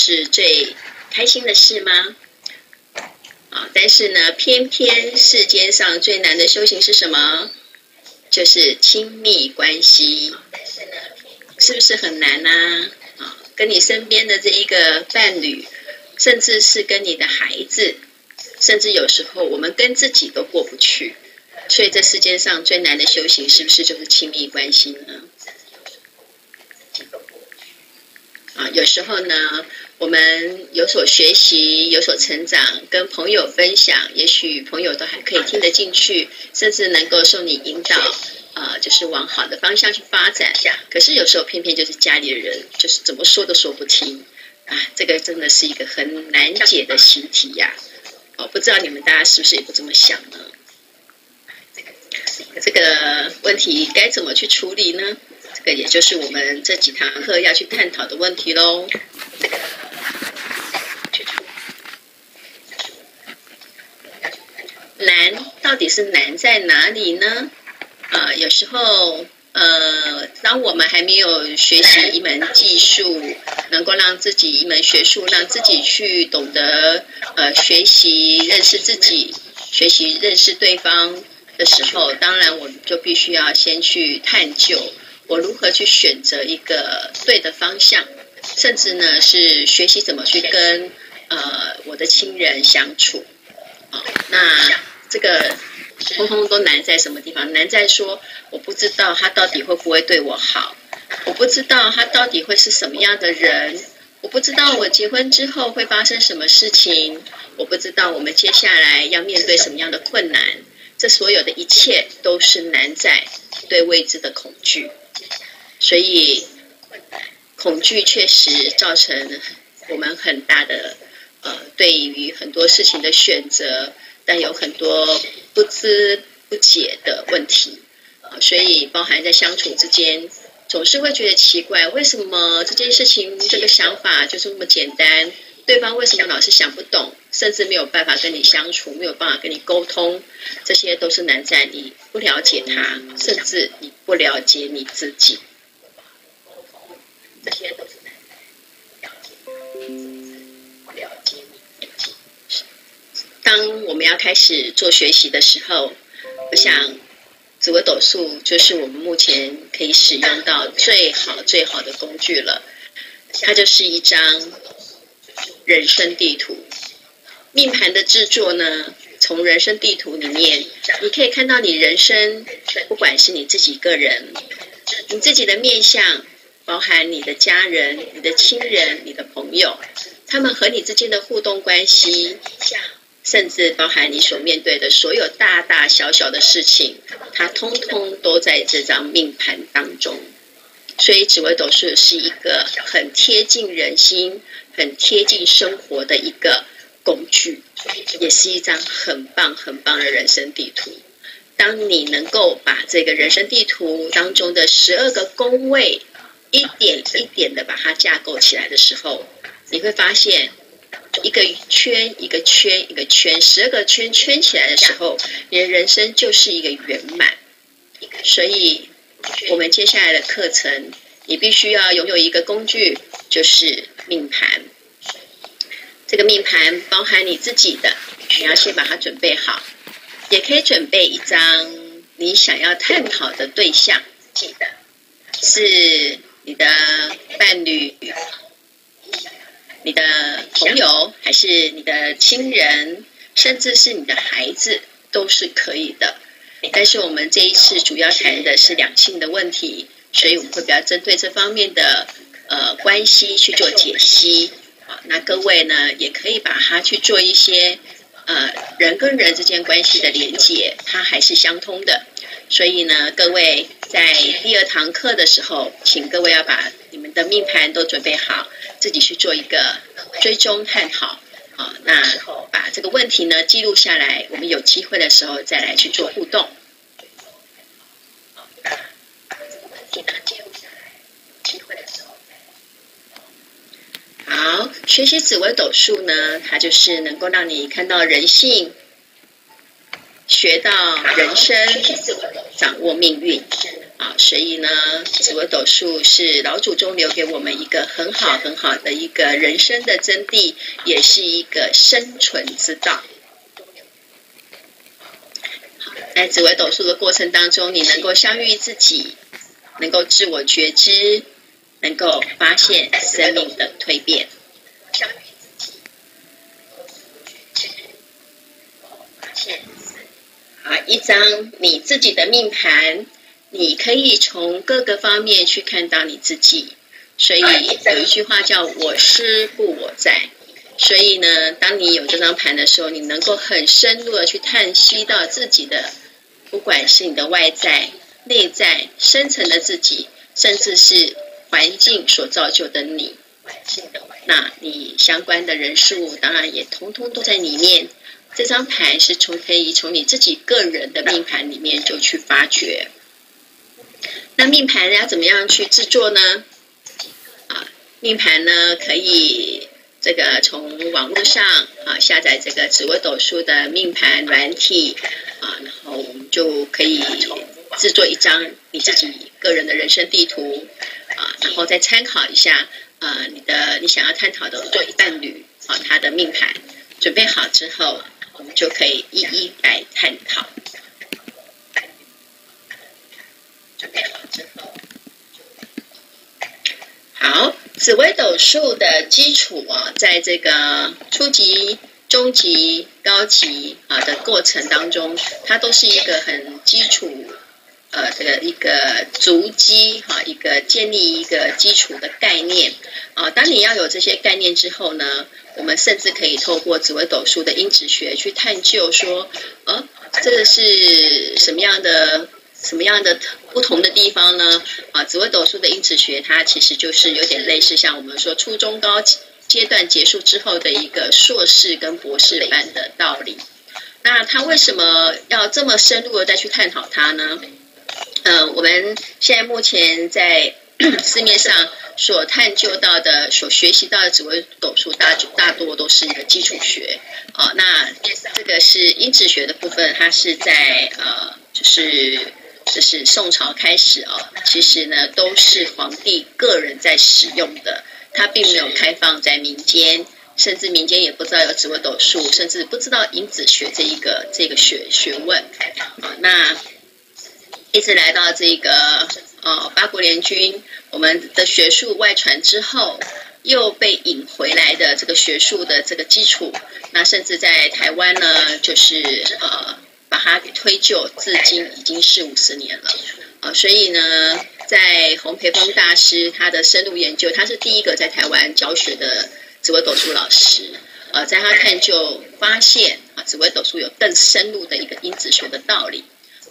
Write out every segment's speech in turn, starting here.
是最开心的事吗？啊，但是呢，偏偏世间上最难的修行是什么？就是亲密关系。是不是很难呢？啊，跟你身边的这一个伴侣，甚至是跟你的孩子，甚至有时候我们跟自己都过不去。所以这世界上最难的修行，是不是就是亲密关系呢？啊，有时候呢，我们有所学习，有所成长，跟朋友分享，也许朋友都还可以听得进去，甚至能够受你引导，呃，就是往好的方向去发展。可是有时候偏偏就是家里的人，就是怎么说都说不听啊，这个真的是一个很难解的习题呀。哦，不知道你们大家是不是也不这么想呢？这个问题该怎么去处理呢？这个也就是我们这几堂课要去探讨的问题喽。难到底是难在哪里呢？呃，有时候，呃，当我们还没有学习一门技术，能够让自己一门学术，让自己去懂得，呃，学习认识自己，学习认识对方的时候，当然我们就必须要先去探究。我如何去选择一个对的方向，甚至呢是学习怎么去跟呃我的亲人相处。好，那这个通通都难在什么地方？难在说我不知道他到底会不会对我好，我不知道他到底会是什么样的人，我不知道我结婚之后会发生什么事情，我不知道我们接下来要面对什么样的困难。这所有的一切都是难在对未知的恐惧。所以，恐惧确实造成我们很大的呃，对于很多事情的选择，但有很多不知不解的问题啊。所以，包含在相处之间，总是会觉得奇怪，为什么这件事情这个想法就这么简单？对方为什么老是想不懂，甚至没有办法跟你相处，没有办法跟你沟通？这些都是难在你不了解他，甚至你不了解你自己。这些都当我们要开始做学习的时候，我想紫微斗数就是我们目前可以使用到最好最好的工具了。它就是一张人生地图。命盘的制作呢，从人生地图里面，你可以看到你人生，不管是你自己个人，你自己的面相。包含你的家人、你的亲人、你的朋友，他们和你之间的互动关系，甚至包含你所面对的所有大大小小的事情，它通通都在这张命盘当中。所以，紫微斗数是一个很贴近人心、很贴近生活的一个工具，也是一张很棒、很棒的人生地图。当你能够把这个人生地图当中的十二个宫位，一点一点的把它架构起来的时候，你会发现一个圈一个圈一个圈，十二个圈圈起来的时候，你的人生就是一个圆满。所以，我们接下来的课程，你必须要拥有一个工具，就是命盘。这个命盘包含你自己的，你要先把它准备好，也可以准备一张你想要探讨的对象，记得是。你的伴侣、你的朋友，还是你的亲人，甚至是你的孩子，都是可以的。但是我们这一次主要谈的是两性的问题，所以我们会比较针对这方面的呃关系去做解析。好，那各位呢，也可以把它去做一些呃人跟人之间关系的连接，它还是相通的。所以呢，各位在第二堂课的时候，请各位要把你们的命盘都准备好，自己去做一个追踪探讨。好，那把这个问题呢记录下来，我们有机会的时候再来去做互动。好，学习紫微斗数呢，它就是能够让你看到人性。学到人生，掌握命运，啊，所以呢，紫微斗数是老祖宗留给我们一个很好很好的一个人生的真谛，也是一个生存之道。好，在紫微斗数的过程当中，你能够相遇自己，能够自我觉知，能够发现生命的蜕变。相遇自己，自我觉知，发现。好，一张你自己的命盘。你可以从各个方面去看到你自己，所以有一句话叫“我师不我在”。所以呢，当你有这张盘的时候，你能够很深入的去探析到自己的，不管是你的外在、内在、深层的自己，甚至是环境所造就的你。那你相关的人事物，当然也通通都在里面。这张牌是从可以从你自己个人的命盘里面就去发掘。那命盘要怎么样去制作呢？啊，命盘呢可以这个从网络上啊下载这个紫微斗数的命盘软体啊，然后我们就可以制作一张你自己个人的人生地图啊，然后再参考一下啊你的你想要探讨的对伴侣啊他的命盘，准备好之后，我们就可以一一来探讨。好，紫微斗数的基础啊，在这个初级、中级、高级啊的过程当中，它都是一个很基础，呃，这个一个足基哈，一个建立一个基础的概念啊。当你要有这些概念之后呢，我们甚至可以透过紫微斗数的因子学去探究说，呃，这个是什么样的？什么样的不同的地方呢？啊，紫微斗数的因子学，它其实就是有点类似像我们说初中高阶段结束之后的一个硕士跟博士班的道理。那他为什么要这么深入的再去探讨它呢？嗯、我们现在目前在 市面上所探究到的、所学习到的紫微斗数，大大多都是一个基础学。啊，那这个是因子学的部分，它是在呃，就是。就是宋朝开始哦，其实呢都是皇帝个人在使用的，它并没有开放在民间，甚至民间也不知道有紫微斗数，甚至不知道因子学这一个这个学学问啊。那一直来到这个呃八国联军，我们的学术外传之后，又被引回来的这个学术的这个基础，那甚至在台湾呢，就是呃。把它给推就，至今已经是五十年了呃！所以呢，在洪培峰大师他的深入研究，他是第一个在台湾教学的紫微斗数老师呃，在他探究发现啊，紫微斗数有更深入的一个因子学的道理，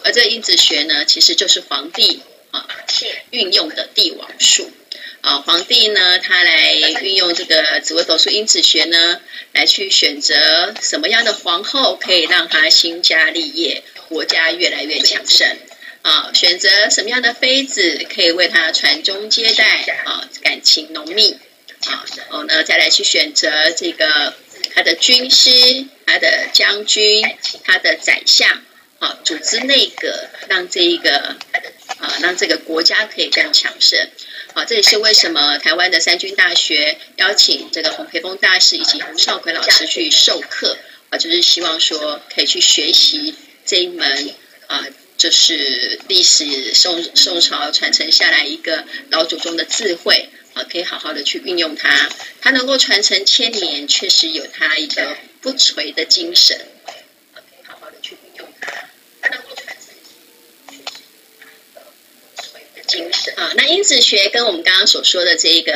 而这因子学呢，其实就是皇帝啊运用的帝王术。啊，皇帝呢，他来运用这个紫微斗数因子学呢，来去选择什么样的皇后可以让他兴家立业，国家越来越强盛。啊，选择什么样的妃子可以为他传宗接代，啊，感情浓密。啊，然后呢，再来去选择这个他的军师、他的将军、他的宰相，啊，组织内阁，让这一个啊，让这个国家可以更强盛。好，这也是为什么台湾的三军大学邀请这个洪培峰大师以及洪少奎老师去授课啊，就是希望说可以去学习这一门啊，就是历史宋宋朝传承下来一个老祖宗的智慧啊，可以好好的去运用它，它能够传承千年，确实有它一个不垂的精神。啊，那因子学跟我们刚刚所说的这个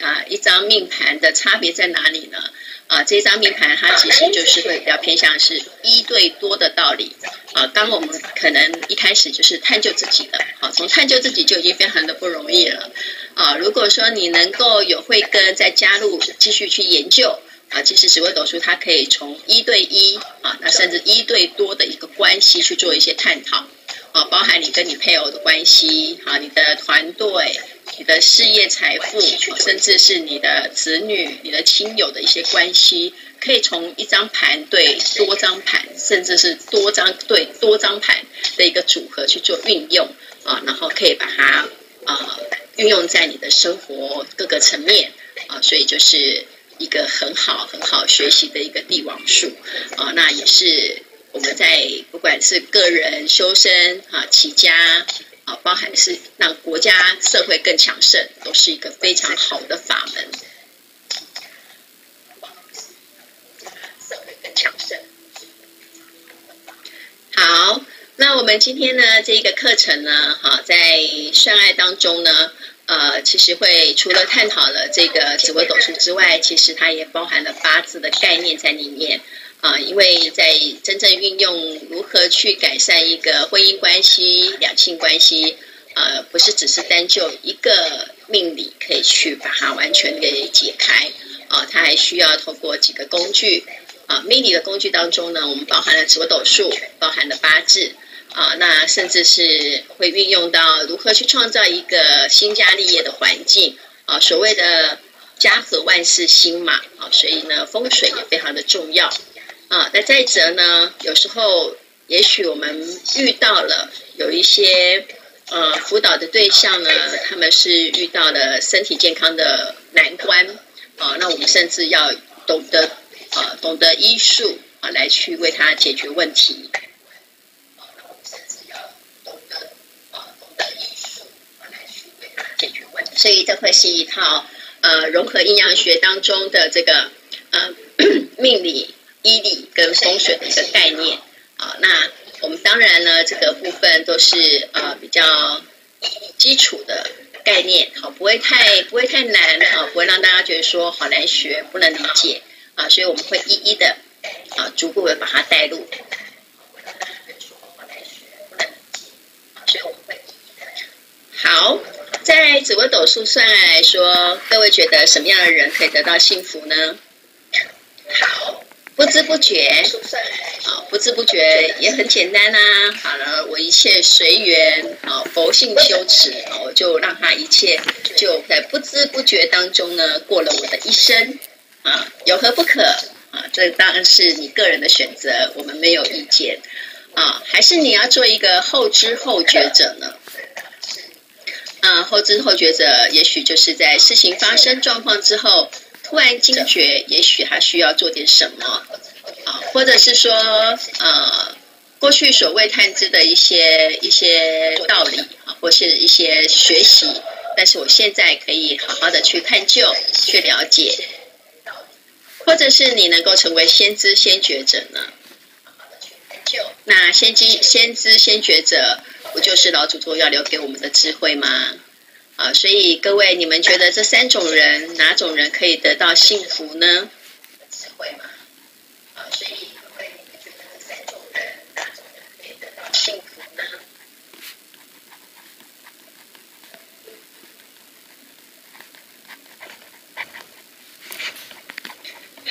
啊一张命盘的差别在哪里呢？啊，这张命盘它其实就是会比较偏向是一对多的道理。啊，当我们可能一开始就是探究自己的，好，从探究自己就已经非常的不容易了。啊，如果说你能够有慧根再加入继续去研究，啊，其实紫微斗数它可以从一对一啊，那甚至一对多的一个关系去做一些探讨。啊，包含你跟你配偶的关系，啊，你的团队、你的事业财富，甚至是你的子女、你的亲友的一些关系，可以从一张盘对多张盘，甚至是多张对多张盘的一个组合去做运用。啊，然后可以把它啊运用在你的生活各个层面啊，所以就是一个很好很好学习的一个帝王术啊，那也是我们在不管是个人修身啊、齐家啊，包含是让国家社会更强盛，都是一个非常好的法门。好，那我们今天呢，这一个课程呢，哈，在算爱当中呢，呃，其实会除了探讨了这个紫微斗数之外，其实它也包含了八字的概念在里面啊。因为在真正运用如何去改善一个婚姻关系、两性关系，呃，不是只是单就一个命理可以去把它完全给解开啊，它还需要透过几个工具。啊，命理的工具当中呢，我们包含了紫微斗数，包含了八字，啊，那甚至是会运用到如何去创造一个兴家立业的环境，啊，所谓的家和万事兴嘛，啊，所以呢，风水也非常的重要，啊，那再者呢，有时候也许我们遇到了有一些呃辅导的对象呢，他们是遇到了身体健康的难关，啊，那我们甚至要懂得。啊，懂得医术啊，来去为他解决问题。解决问题，所以这会是一套呃融合阴阳学当中的这个呃 命理、医理跟风水的一个概念啊。那我们当然呢，这个部分都是呃比较基础的概念，好，不会太不会太难啊，不会让大家觉得说好难学，不能理解。啊，所以我们会一一的啊，逐步的把它带入。好，在紫微斗数算来说，各位觉得什么样的人可以得到幸福呢？好，不知不觉，啊，不知不觉也很简单呐。好了，我一切随缘，啊，佛性修持，我就让他一切就在不知不觉当中呢，过了我的一生。啊，有何不可啊？这当然是你个人的选择，我们没有意见啊。还是你要做一个后知后觉者呢？啊，后知后觉者，也许就是在事情发生状况之后，突然惊觉，也许他需要做点什么啊，或者是说，呃，过去所谓探知的一些一些道理啊，或是一些学习，但是我现在可以好好的去探究、去了解。或者是你能够成为先知先觉者呢？那先知先知先觉者，不就是老祖宗要留给我们的智慧吗？啊，所以各位，你们觉得这三种人，哪种人可以得到幸福呢？智慧吗？啊，所以各位，你们觉得这三种人，哪种人可以得到幸福呢？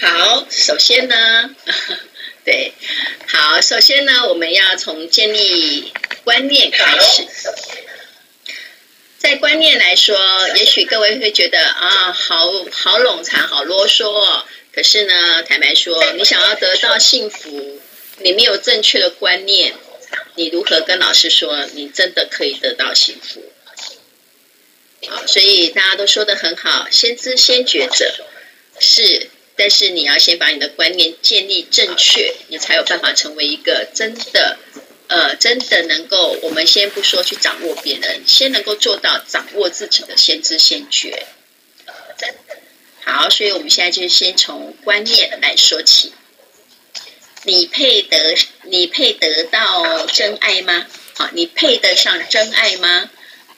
好，首先呢，对，好，首先呢，我们要从建立观念开始。在观念来说，也许各位会觉得啊，好好冗长，好啰嗦哦。可是呢，坦白说，你想要得到幸福，你没有正确的观念，你如何跟老师说你真的可以得到幸福？好，所以大家都说得很好，先知先觉者是。但是你要先把你的观念建立正确，你才有办法成为一个真的，呃，真的能够。我们先不说去掌握别人，先能够做到掌握自己的先知先觉。呃，真的。好，所以我们现在就先从观念来说起。你配得，你配得到真爱吗？好，你配得上真爱吗？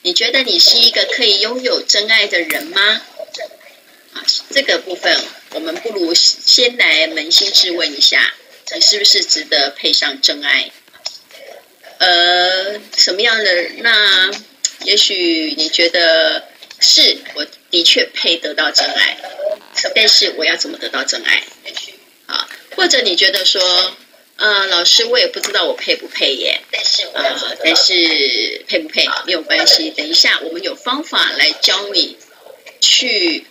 你觉得你是一个可以拥有真爱的人吗？啊，这个部分。我们不如先来扪心自问一下，你是不是值得配上真爱？呃，什么样的？那也许你觉得是，我的确配得到真爱，但是我要怎么得到真爱？啊，或者你觉得说，呃，老师，我也不知道我配不配耶？但是，呃，但是配不配没有关系，等一下我们有方法来教你去。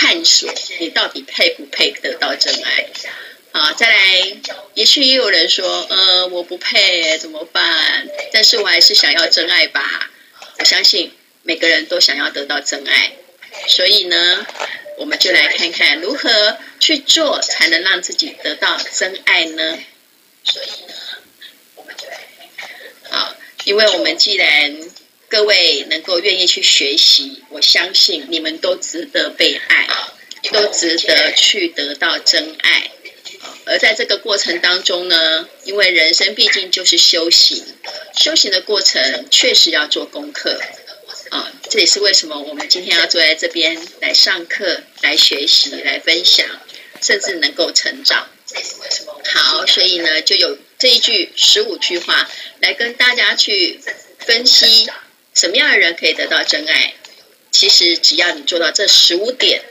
探索你到底配不配得到真爱？好，再来，也许也有人说，呃，我不配，怎么办？但是我还是想要真爱吧。我相信每个人都想要得到真爱，所以呢，我们就来看看如何去做才能让自己得到真爱呢？所以呢，我们就来。好，因为我们既然各位能够愿意去学习，我相信你们都值得被爱，都值得去得到真爱。而在这个过程当中呢，因为人生毕竟就是修行，修行的过程确实要做功课啊。这也是为什么我们今天要坐在这边来上课、来学习、来分享，甚至能够成长。好，所以呢，就有这一句十五句话来跟大家去分析。什么样的人可以得到真爱？其实只要你做到这十五点，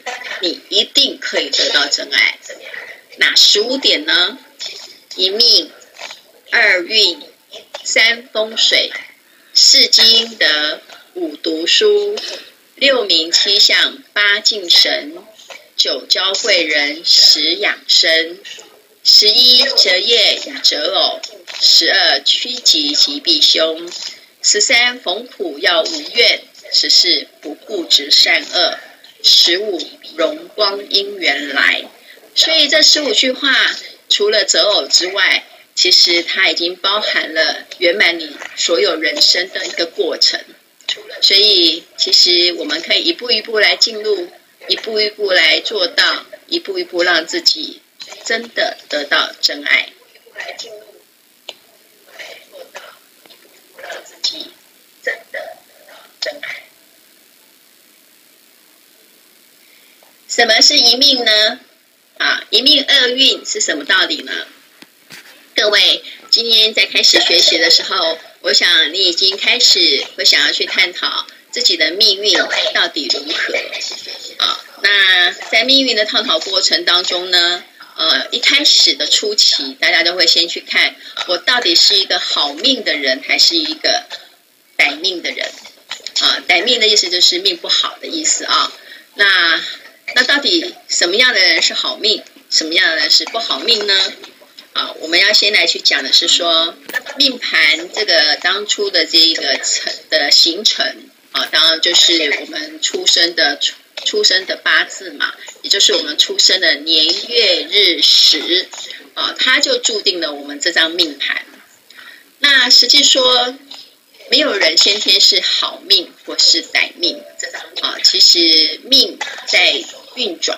你一定可以得到真爱。哪十五点呢？一命、二运、三风水、四积阴德、五读书、六名七相、八敬神、九交贵人、十养生、十一择业与择偶、十二趋吉吉避凶。十三逢苦要无怨，十四不固执善恶，十五荣光因缘来。所以这十五句话，除了择偶之外，其实它已经包含了圆满你所有人生的一个过程。所以，其实我们可以一步一步来进入，一步一步来做到，一步一步让自己真的得到真爱。什么是一命呢？啊，一命二运是什么道理呢？各位，今天在开始学习的时候，我想你已经开始会想要去探讨自己的命运到底如何。啊，那在命运的探讨过程当中呢，呃，一开始的初期，大家都会先去看我到底是一个好命的人，还是一个歹命的人。啊，歹命的意思就是命不好的意思啊。那那到底什么样的人是好命，什么样的人是不好命呢？啊，我们要先来去讲的是说，命盘这个当初的这一个成的形成啊，当然就是我们出生的出出生的八字嘛，也就是我们出生的年月日时啊，它就注定了我们这张命盘。那实际说，没有人先天是好命或是歹命啊，其实命在。运转，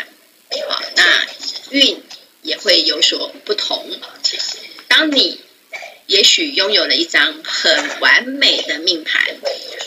啊，那运也会有所不同。当你也许拥有了一张很完美的命盘，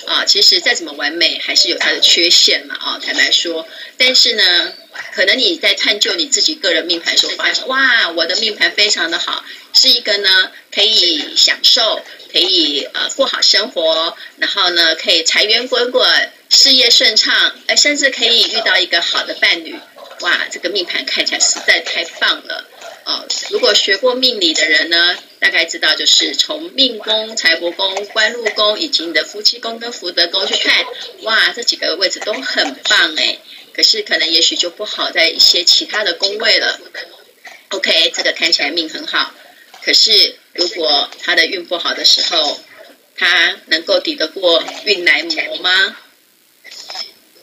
啊，其实再怎么完美，还是有它的缺陷嘛，啊，坦白说。但是呢，可能你在探究你自己个人命盘的时候，发现哇，我的命盘非常的好，是一个呢可以享受，可以呃过好生活，然后呢可以财源滚滚。事业顺畅，哎，甚至可以遇到一个好的伴侣，哇，这个命盘看起来实在太棒了哦！如果学过命理的人呢，大概知道就是从命宫、财帛宫、官禄宫以及你的夫妻宫跟福德宫去看，哇，这几个位置都很棒哎。可是可能也许就不好在一些其他的宫位了。OK，这个看起来命很好，可是如果他的运不好的时候，他能够抵得过运来磨吗？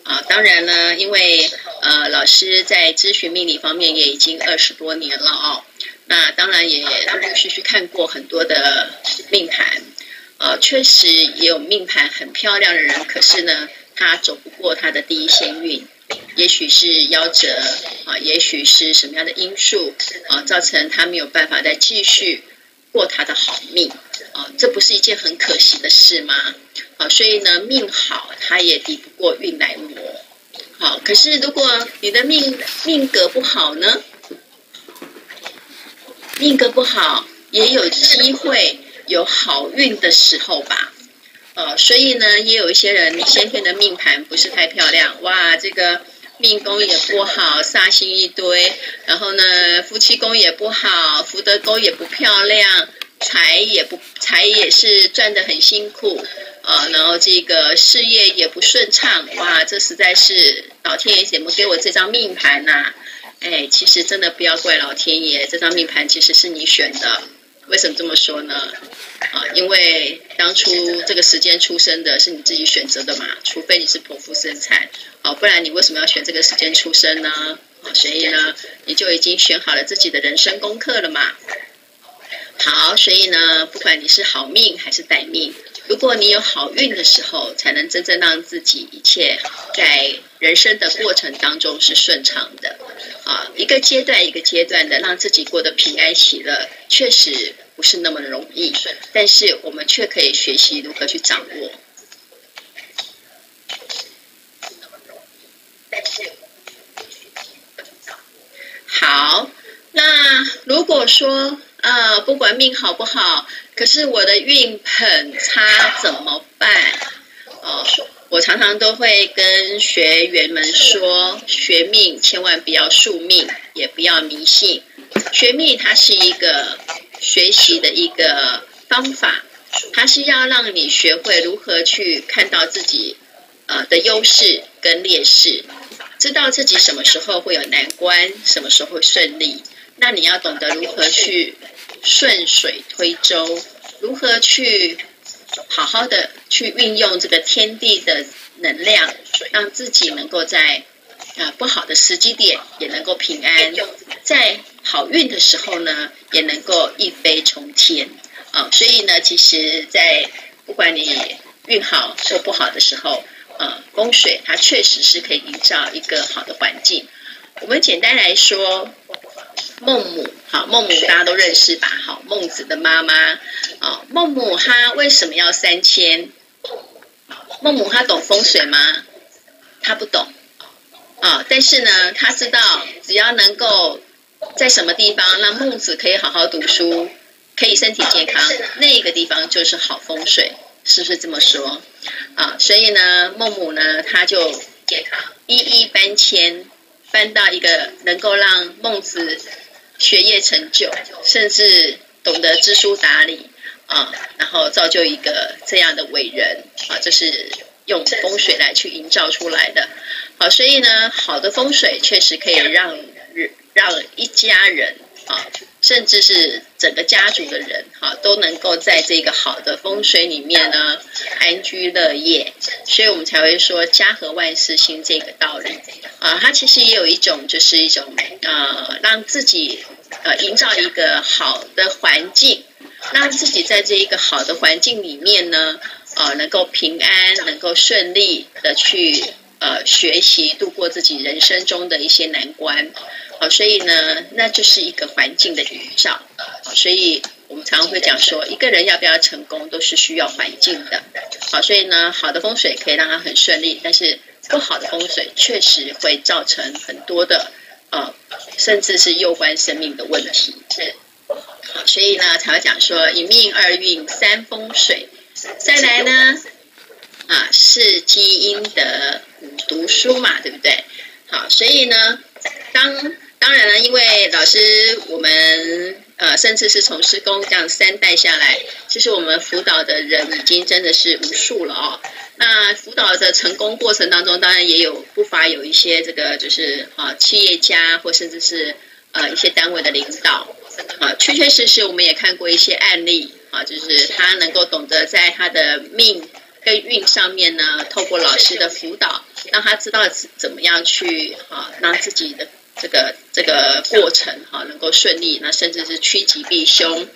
啊，当然呢，因为呃，老师在咨询命理方面也已经二十多年了哦。那当然也陆陆续续看过很多的命盘，呃，确实也有命盘很漂亮的人，可是呢，他走不过他的第一线运，也许是夭折啊，也许是什么样的因素啊，造成他没有办法再继续过他的好命啊，这不是一件很可惜的事吗？好，所以呢，命好，他也抵不过运来磨。好，可是如果你的命命格不好呢？命格不好，也有机会有好运的时候吧。呃，所以呢，也有一些人先天的命盘不是太漂亮，哇，这个命宫也不好，煞星一堆，然后呢，夫妻宫也不好，福德宫也不漂亮，财也不财也是赚得很辛苦。啊，然后这个事业也不顺畅，哇，这实在是老天爷怎么给我这张命盘呐？哎，其实真的不要怪老天爷，这张命盘其实是你选的，为什么这么说呢？啊，因为当初这个时间出生的是你自己选择的嘛，除非你是剖腹生产，啊，不然你为什么要选这个时间出生呢？啊，所以呢，你就已经选好了自己的人生功课了嘛。好，所以呢，不管你是好命还是歹命，如果你有好运的时候，才能真正让自己一切在人生的过程当中是顺畅的。啊，一个阶段一个阶段的让自己过得平安喜乐，确实不是那么容易。但是我们却可以学习如何去掌握。好，那如果说。啊、不管命好不好，可是我的运很差，怎么办？哦，我常常都会跟学员们说，学命千万不要宿命，也不要迷信。学命它是一个学习的一个方法，它是要让你学会如何去看到自己呃的优势跟劣势，知道自己什么时候会有难关，什么时候会顺利。那你要懂得如何去顺水推舟，如何去好好的去运用这个天地的能量，让自己能够在啊不好的时机点也能够平安，在好运的时候呢，也能够一飞冲天啊。所以呢，其实，在不管你运好或不好的时候，呃，风水它确实是可以营造一个好的环境。我们简单来说。孟母，好，孟母大家都认识吧？好，孟子的妈妈，啊，孟母她为什么要三迁？孟母她懂风水吗？她不懂，啊，但是呢，她知道只要能够在什么地方让孟子可以好好读书，可以身体健康，那个地方就是好风水，是不是这么说？啊，所以呢，孟母呢，她就一一搬迁，搬到一个能够让孟子。学业成就，甚至懂得知书达理啊，然后造就一个这样的伟人啊，这是用风水来去营造出来的。好，所以呢，好的风水确实可以让让一家人啊，甚至是整个家族的人哈，都能够在这个好的风水里面呢安居乐业。所以我们才会说家和万事兴这个道理。啊，它其实也有一种，就是一种呃，让自己呃营造一个好的环境，让自己在这一个好的环境里面呢，呃，能够平安，能够顺利的去呃学习，度过自己人生中的一些难关。好，所以呢，那就是一个环境的营造。好，所以我们常常会讲说，一个人要不要成功，都是需要环境的。好，所以呢，好的风水可以让他很顺利，但是。不好的风水确实会造成很多的呃，甚至是攸关生命的问题。是，好，所以呢，才会讲说一命二运三风水。再来呢，啊，四积阴德读书嘛，对不对？好，所以呢，当当然了，因为老师我们呃，甚至是从师公这样三代下来，其实我们辅导的人已经真的是无数了哦。那辅导的成功过程当中，当然也有不乏有一些这个就是啊企业家或甚至是呃一些单位的领导啊，确确实实我们也看过一些案例啊，就是他能够懂得在他的命跟运上面呢，透过老师的辅导，让他知道怎么样去啊让自己的。这个这个过程哈，能够顺利，那甚至是趋吉避凶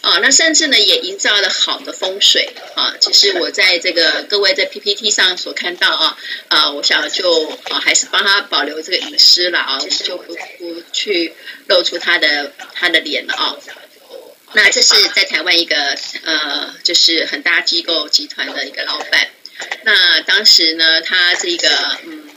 啊，那甚至呢也营造了好的风水啊。其实我在这个各位在 PPT 上所看到啊啊，我想就啊还是帮他保留这个隐私了啊，就不不去露出他的他的脸了啊。那这是在台湾一个呃，就是很大机构集团的一个老板。那当时呢，他这个嗯。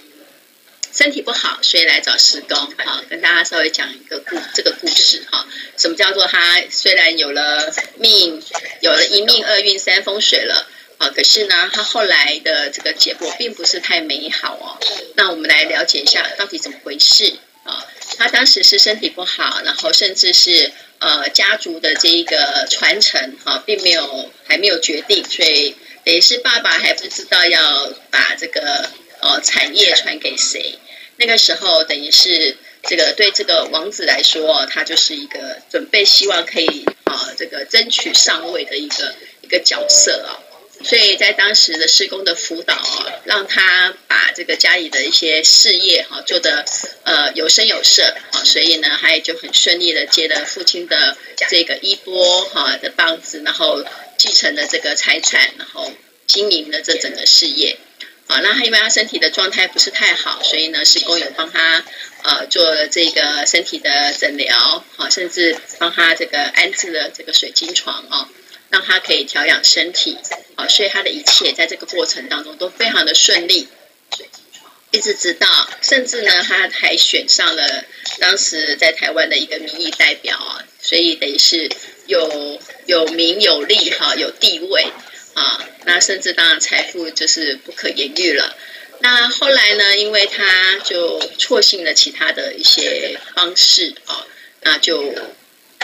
身体不好，所以来找师公。好，跟大家稍微讲一个故这个故事哈。什么叫做他虽然有了命，有了一命二运三风水了啊，可是呢，他后来的这个结果并不是太美好哦。那我们来了解一下到底怎么回事啊？他当时是身体不好，然后甚至是呃家族的这一个传承哈，并没有还没有决定，所以等于是爸爸还不知道要把这个。呃，产业传给谁？那个时候等于是这个对这个王子来说，他就是一个准备，希望可以啊这个争取上位的一个一个角色啊。所以在当时的施工的辅导啊，让他把这个家里的一些事业哈做得呃有声有色啊，所以呢，他也就很顺利的接了父亲的这个衣钵哈的棒子，然后继承了这个财产，然后经营了这整个事业。啊，那他因为他身体的状态不是太好，所以呢，师公有帮他呃做了这个身体的诊疗，好，甚至帮他这个安置了这个水晶床啊。让他可以调养身体，啊，所以他的一切在这个过程当中都非常的顺利，一直直到甚至呢，他还选上了当时在台湾的一个民意代表啊，所以等于是有有名有利哈，有地位啊，那甚至当然财富就是不可言喻了。那后来呢，因为他就错信了其他的一些方式啊，那就。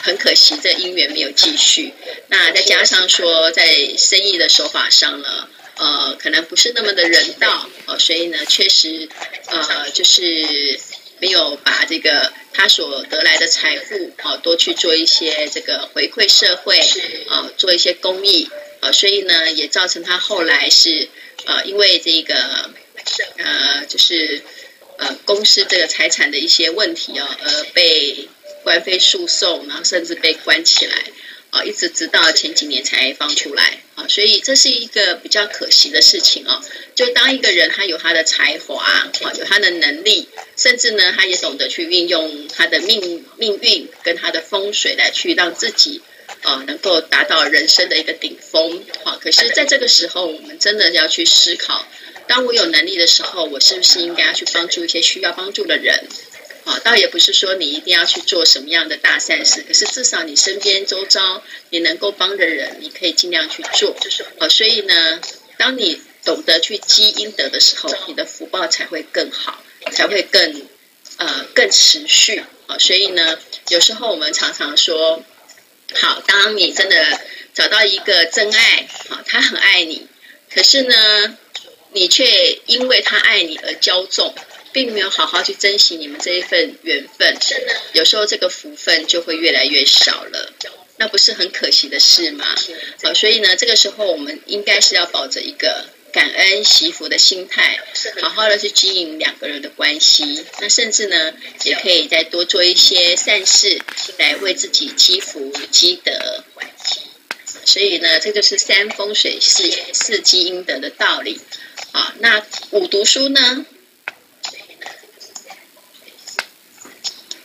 很可惜，这姻缘没有继续。那再加上说，在生意的手法上呢，呃，可能不是那么的人道，呃，所以呢，确实，呃，就是没有把这个他所得来的财富，啊、呃，多去做一些这个回馈社会，啊、呃，做一些公益，啊、呃，所以呢，也造成他后来是，呃，因为这个，呃，就是，呃，公司这个财产的一些问题哦，而被。官非诉讼，然后甚至被关起来，啊，一直直到前几年才放出来，啊，所以这是一个比较可惜的事情哦。就当一个人他有他的才华，啊，有他的能力，甚至呢，他也懂得去运用他的命命运跟他的风水来去让自己，啊，能够达到人生的一个顶峰，啊，可是在这个时候，我们真的要去思考，当我有能力的时候，我是不是应该要去帮助一些需要帮助的人？啊，倒也不是说你一定要去做什么样的大善事，可是至少你身边周遭你能够帮的人，你可以尽量去做。啊，所以呢，当你懂得去积阴德的时候，你的福报才会更好，才会更呃更持续。啊，所以呢，有时候我们常常说，好，当你真的找到一个真爱，好，他很爱你，可是呢，你却因为他爱你而骄纵。并没有好好去珍惜你们这一份缘分，有时候这个福分就会越来越少了，那不是很可惜的事吗？好，所以呢，这个时候我们应该是要抱着一个感恩惜福的心态，好好的去经营两个人的关系。那甚至呢，也可以再多做一些善事，来为自己积福积德。所以呢，这就是三风水四四积阴德的道理。好，那五读书呢？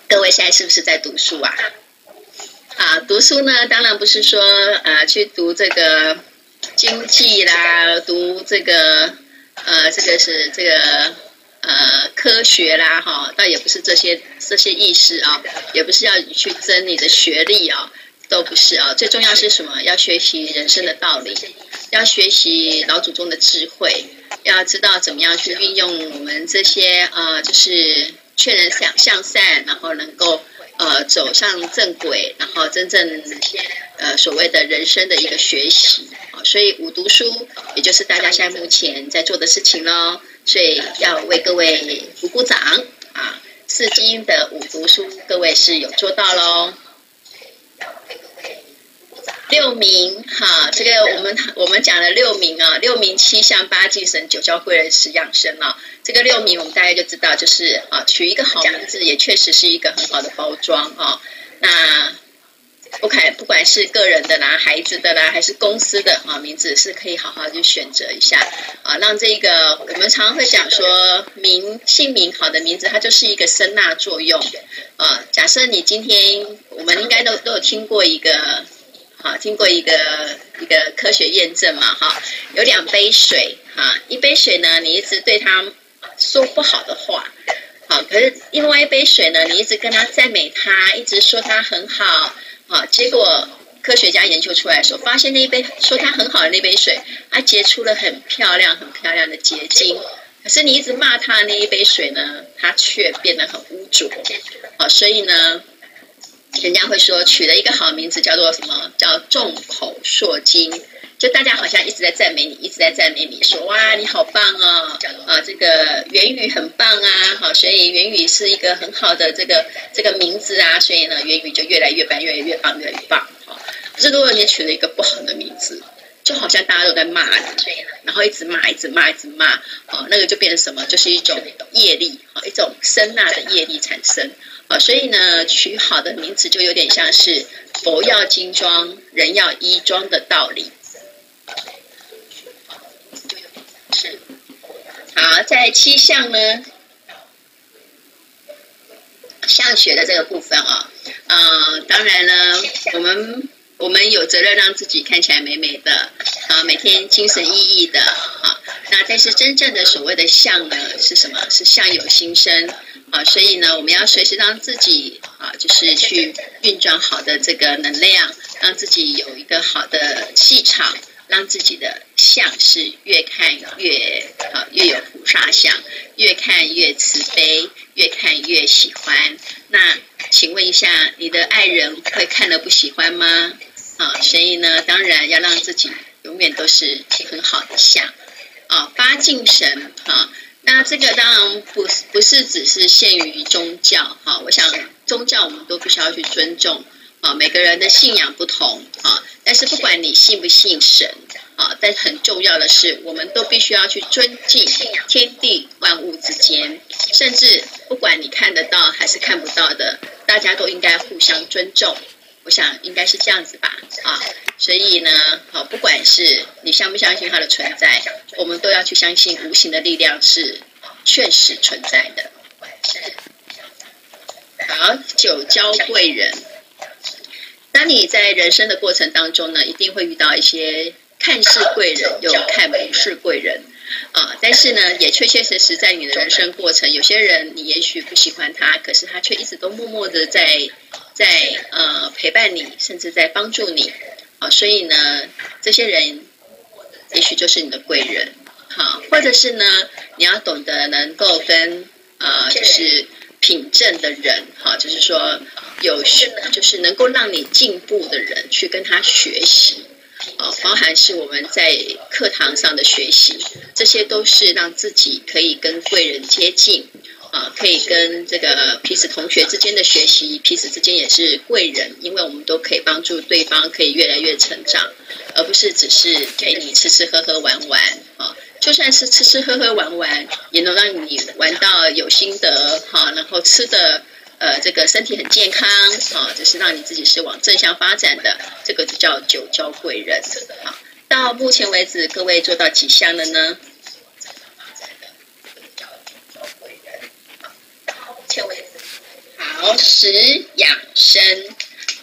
各位现在是不是在读书啊？啊，读书呢，当然不是说呃去读这个经济啦，读这个呃这个是这个呃科学啦哈，倒也不是这些这些意思啊，也不是要去争你的学历啊，都不是啊。最重要是什么？要学习人生的道理，要学习老祖宗的智慧，要知道怎么样去运用我们这些呃就是。劝人向向善，然后能够呃走上正轨，然后真正呃所谓的人生的一个学习啊，所以五读书也就是大家现在目前在做的事情喽，所以要为各位鼓鼓掌啊！四金的五读书，各位是有做到喽。六名哈，这个我们我们讲了六名啊，六名七相八敬神九教贵人十养生啊。这个六名我们大家就知道，就是啊，取一个好名字也确实是一个很好的包装啊。那不管不管是个人的啦、孩子的啦，还是公司的啊，名字是可以好好去选择一下啊，让这个我们常常会讲说名姓名好的名字，它就是一个声纳作用啊。假设你今天我们应该都都有听过一个。好，经过一个一个科学验证嘛，哈，有两杯水，哈，一杯水呢，你一直对他说不好的话，好，可是另外一杯水呢，你一直跟他赞美他，一直说他很好，好，结果科学家研究出来的时候，发现那一杯说他很好的那杯水，它结出了很漂亮、很漂亮的结晶，可是你一直骂他的那一杯水呢，它却变得很污浊，好，所以呢。人家会说取了一个好名字叫做什么？叫众口铄金，就大家好像一直在赞美你，一直在赞美你说哇你好棒哦，啊这个元宇很棒啊，好，所以元宇是一个很好的这个这个名字啊，所以呢元宇就越来越棒，越来越棒，越来越棒，好，可是如果你取了一个不好的名字，就好像大家都在骂你，然后一直骂，一直骂，一直骂，哦，那个就变成什么？就是一种业力，哦，一种声纳的业力产生，啊，所以呢，取好的名字就有点像是佛要金装，人要衣装的道理。是，好，在七相呢，相学的这个部分啊，呃，当然呢，我们。我们有责任让自己看起来美美的，啊，每天精神奕奕的，啊，那但是真正的所谓的相呢，是什么？是相由心生，啊，所以呢，我们要随时让自己啊，就是去运转好的这个能量，让自己有一个好的气场，让自己的相是越看越啊，越有菩萨相，越看越慈悲，越看越喜欢。那请问一下，你的爱人会看了不喜欢吗？啊，所以呢，当然要让自己永远都是很好的相啊，八敬神啊。那这个当然不是不是只是限于宗教哈、啊。我想宗教我们都必须要去尊重啊，每个人的信仰不同啊。但是不管你信不信神啊，但很重要的是，我们都必须要去尊敬天地万物之间，甚至不管你看得到还是看不到的，大家都应该互相尊重。我想应该是这样子吧，啊，所以呢，好，不管是你相不相信它的存在，我们都要去相信无形的力量是确实存在的。好，九交贵人。当你在人生的过程当中呢，一定会遇到一些看似贵人又看不是贵人，啊，但是呢，也确确实实在你的人生过程，有些人你也许不喜欢他，可是他却一直都默默的在。在呃陪伴你，甚至在帮助你，好，所以呢，这些人也许就是你的贵人，好，或者是呢，你要懂得能够跟呃，就是品正的人，哈，就是说有就是能够让你进步的人去跟他学习，啊，包含是我们在课堂上的学习，这些都是让自己可以跟贵人接近。啊，可以跟这个彼此同学之间的学习，彼此之间也是贵人，因为我们都可以帮助对方，可以越来越成长，而不是只是给你吃吃喝喝玩玩啊。就算是吃吃喝喝玩玩，也能让你玩到有心得哈，然后吃的呃这个身体很健康啊，就是让你自己是往正向发展的，这个就叫九交贵人。好，到目前为止，各位做到几项了呢？好，食养生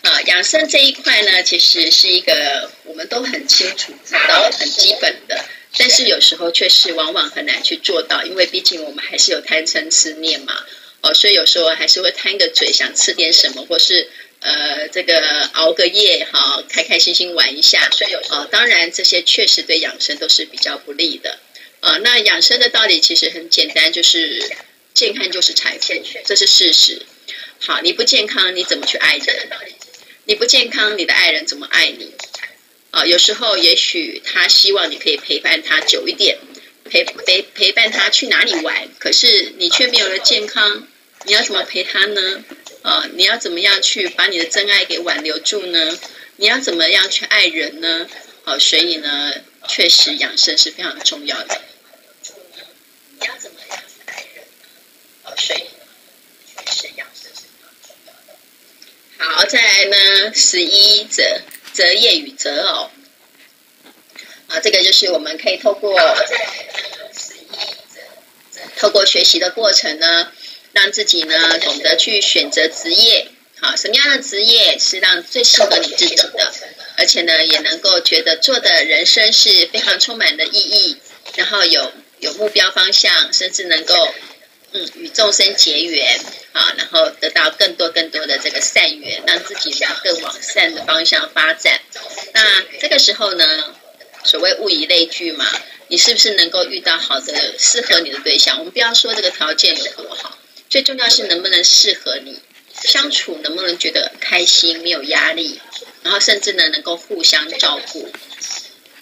啊，养生这一块呢，其实是一个我们都很清楚知道、很基本的，但是有时候却是往往很难去做到，因为毕竟我们还是有贪嗔痴念嘛，哦，所以有时候还是会贪个嘴，想吃点什么，或是呃，这个熬个夜哈，开开心心玩一下，所以有时候当然这些确实对养生都是比较不利的啊。那养生的道理其实很简单，就是。健康就是财富，这是事实。好，你不健康，你怎么去爱人？你不健康，你的爱人怎么爱你？啊，有时候也许他希望你可以陪伴他久一点，陪陪陪伴他去哪里玩，可是你却没有了健康，你要怎么陪他呢？啊，你要怎么样去把你的真爱给挽留住呢？你要怎么样去爱人呢？啊，所以呢，确实养生是非常重要的。你要怎么样？好，再来呢，十一择择业与择偶。啊，这个就是我们可以透过十一择透过学习的过程呢，让自己呢懂得去选择职业。好，什么样的职业是让最适合你自己的，而且呢也能够觉得做的人生是非常充满的意义，然后有有目标方向，甚至能够。嗯，与众生结缘啊，然后得到更多更多的这个善缘，让自己呢更往善的方向发展。那这个时候呢，所谓物以类聚嘛，你是不是能够遇到好的适合你的对象？我们不要说这个条件有多好，最重要是能不能适合你相处，能不能觉得开心，没有压力，然后甚至呢能够互相照顾。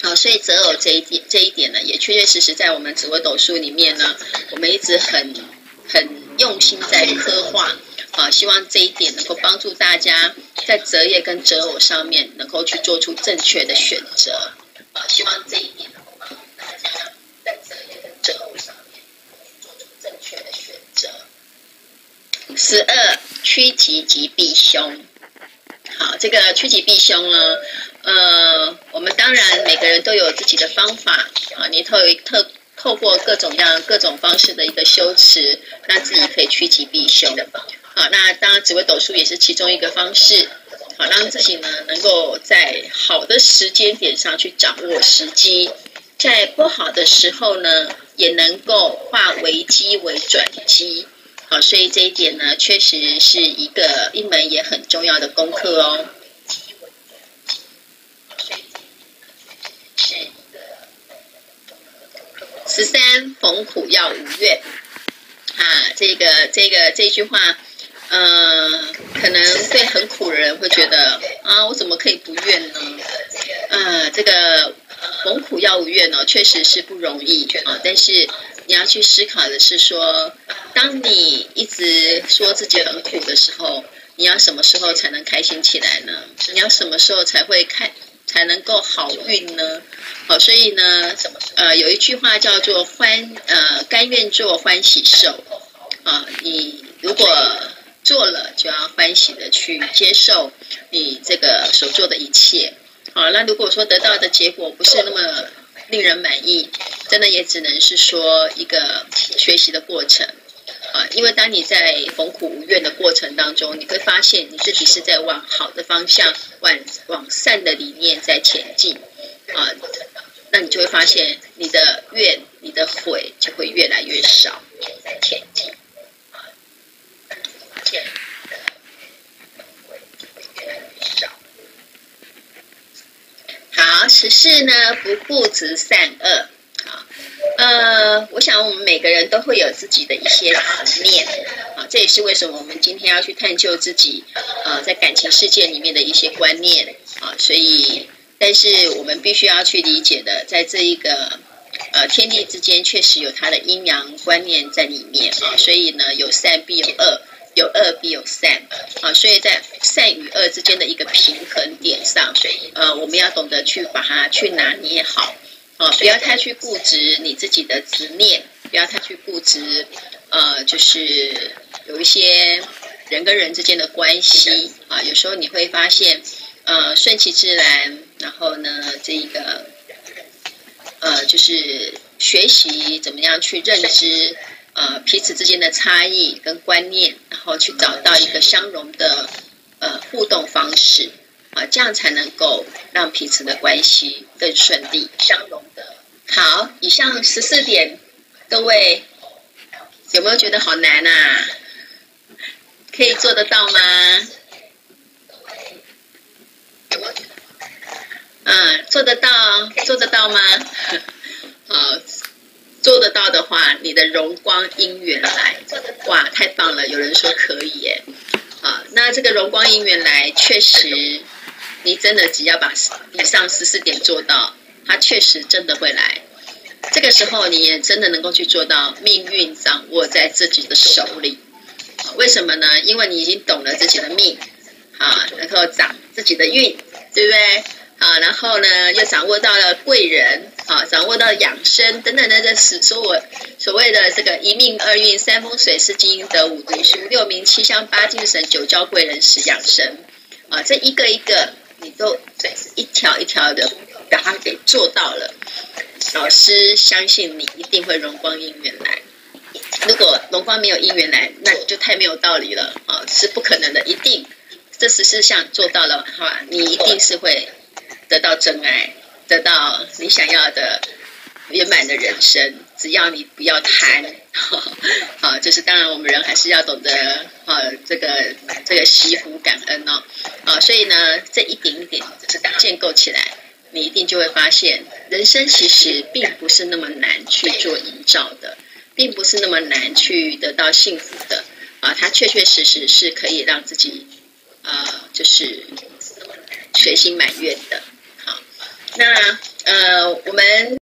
好，所以择偶这一点这一点呢，也确确实实在我们紫微斗数里面呢，我们一直很。很用心在刻画啊，希望这一点能够帮助大家在择业跟择偶上面能够去做出正确的选择。啊，希望这一点能够帮助大家在择业跟择偶上面做出正确的选择。十二，趋吉吉避凶。好，这个趋吉避凶呢，呃，我们当然每个人都有自己的方法啊，你透特透过各种样各种方式的一个修持，让自己可以趋吉避凶。好，那当然紫微斗数也是其中一个方式，好，让自己呢能够在好的时间点上去掌握时机，在不好的时候呢，也能够化危机为转机。好，所以这一点呢，确实是一个一门也很重要的功课哦。是十三，逢苦要无怨。啊，这个这个这句话，嗯、呃，可能对很苦的人会觉得啊，我怎么可以不怨呢？啊，这个逢苦要无怨呢，确实是不容易啊，但是。你要去思考的是说，当你一直说自己很苦的时候，你要什么时候才能开心起来呢？你要什么时候才会开，才能够好运呢？好，所以呢，呃，有一句话叫做欢，呃，甘愿做欢喜受啊。你如果做了，就要欢喜的去接受你这个所做的一切。好，那如果说得到的结果不是那么令人满意，真的也只能是说一个学习的过程啊，因为当你在逢苦无怨的过程当中，你会发现你自己是在往好的方向、往往善的理念在前进啊，那你就会发现你的怨、你的悔就会越来越少。在前进啊，发现你的怨、悔就会越来越少。好，十四呢，不固执善恶。好，呃，我想我们每个人都会有自己的一些执念。啊，这也是为什么我们今天要去探究自己，呃，在感情世界里面的一些观念。啊，所以，但是我们必须要去理解的，在这一个呃天地之间，确实有它的阴阳观念在里面。啊，所以呢，有善必有恶。有恶必有善，啊，所以在善与恶之间的一个平衡点上，所以呃，我们要懂得去把它去拿捏好，啊，不要太去固执你自己的执念，不要太去固执，呃，就是有一些人跟人之间的关系，啊，有时候你会发现，呃，顺其自然，然后呢，这个，呃，就是学习怎么样去认知。呃，彼此之间的差异跟观念，然后去找到一个相融的呃互动方式啊，这样才能够让彼此的关系更顺利。相融的。好，以上十四点，各位有没有觉得好难啊？可以做得到吗？嗯，做得到，做得到吗？好。做得到的话，你的荣光因缘来，哇，太棒了！有人说可以耶，啊，那这个荣光因缘来，确实，你真的只要把以上十四点做到，它确实真的会来。这个时候，你也真的能够去做到命运掌握在自己的手里。为什么呢？因为你已经懂了自己的命，啊，能够掌自己的运，对不对？啊，然后呢，又掌握到了贵人，啊，掌握到养生等等的这所所所谓的这个一命二运三风水四积阴德五读书六名七香八敬神九交贵人十养生，啊，这一个一个你都一条一条的把它给做到了，老师相信你一定会荣光姻缘来。如果荣光没有姻缘来，那就太没有道理了，啊，是不可能的，一定这十四项做到了哈，你一定是会。得到真爱，得到你想要的圆满的人生，只要你不要贪，好，就是当然我们人还是要懂得，啊，这个这个惜福感恩哦，啊，所以呢，这一点一点就是建构起来，你一定就会发现，人生其实并不是那么难去做营造的，并不是那么难去得到幸福的，啊，它确确实实是可以让自己，啊，就是随心满愿的。那呃，我们。